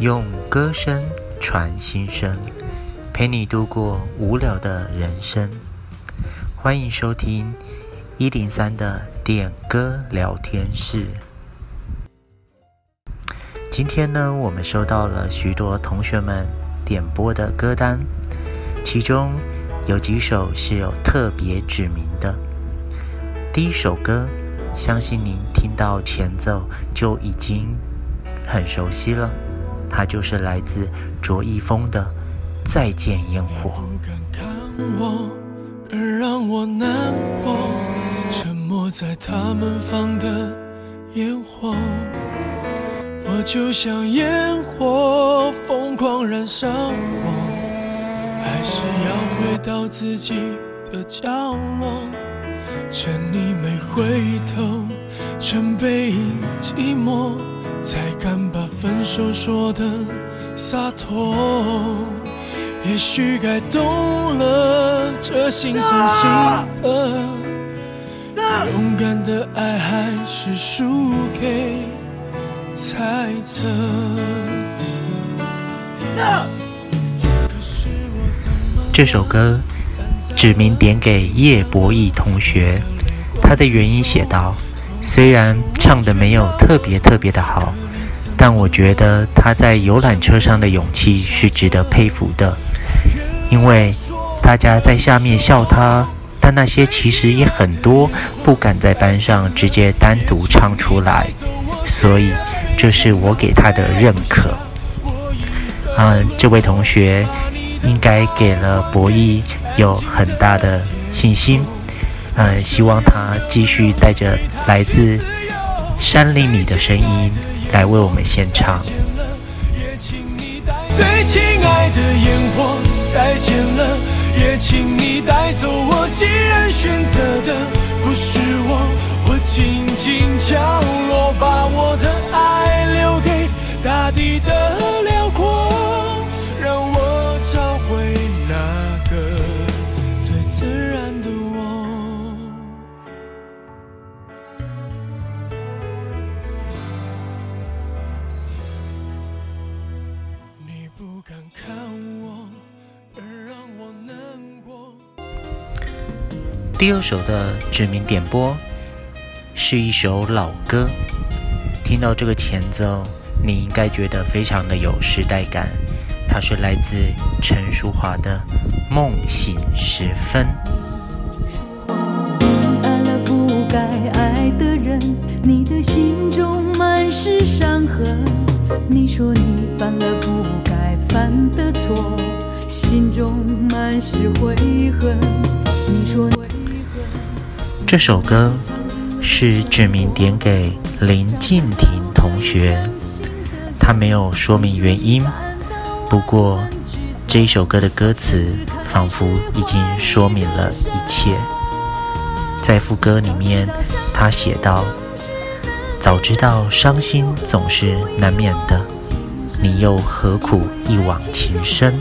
用歌声传心声，陪你度过无聊的人生。欢迎收听一零三的点歌聊天室。今天呢，我们收到了许多同学们点播的歌单，其中有几首是有特别指名的。第一首歌，相信您听到前奏就已经很熟悉了，它就是来自卓一峰的《再见烟火》。不敢看我，更让我难过，沉默在他们放的烟火。我就像烟火，疯狂燃烧我，还是要回到自己的角落，趁你没回头，趁背影寂寞，才敢把分手说得洒脱。也许该懂了，这心酸心疼，勇敢的爱还是输给。猜测。这首歌指名点给叶柏毅同学，他的原因写道：虽然唱得没有特别特别的好，但我觉得他在游览车上的勇气是值得佩服的。因为大家在下面笑他，但那些其实也很多不敢在班上直接单独唱出来，所以。这是我给他的认可。嗯，这位同学应该给了博弈有很大的信心。嗯，希望他继续带着来自山林里的声音来为我们献唱。最亲爱的烟火，再见了，也请你带走我。既然选择的不是我，我静静角落，看我，而让我难过。第二首的指名点播是一首老歌，听到这个前奏。你应该觉得非常的有时代感，它是来自陈淑桦的《梦醒时分》。犯的错，心中满是悔恨。你说这首歌是指名点给林静婷同学。他没有说明原因，不过这一首歌的歌词仿佛已经说明了一切。在副歌里面，他写道：“早知道伤心总是难免的，你又何苦一往情深？”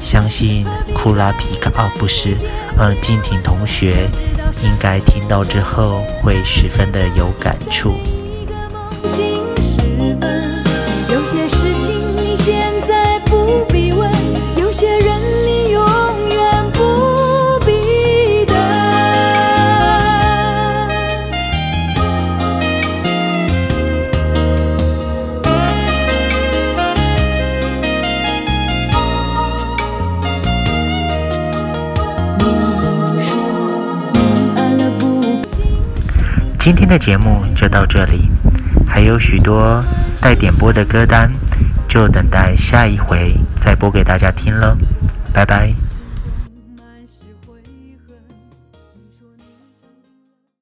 相信库拉皮卡啊，不是，嗯，静婷同学应该听到之后会十分的有感触。今天的节目就到这里，还有许多。待点播的歌单，就等待下一回再播给大家听了，拜拜。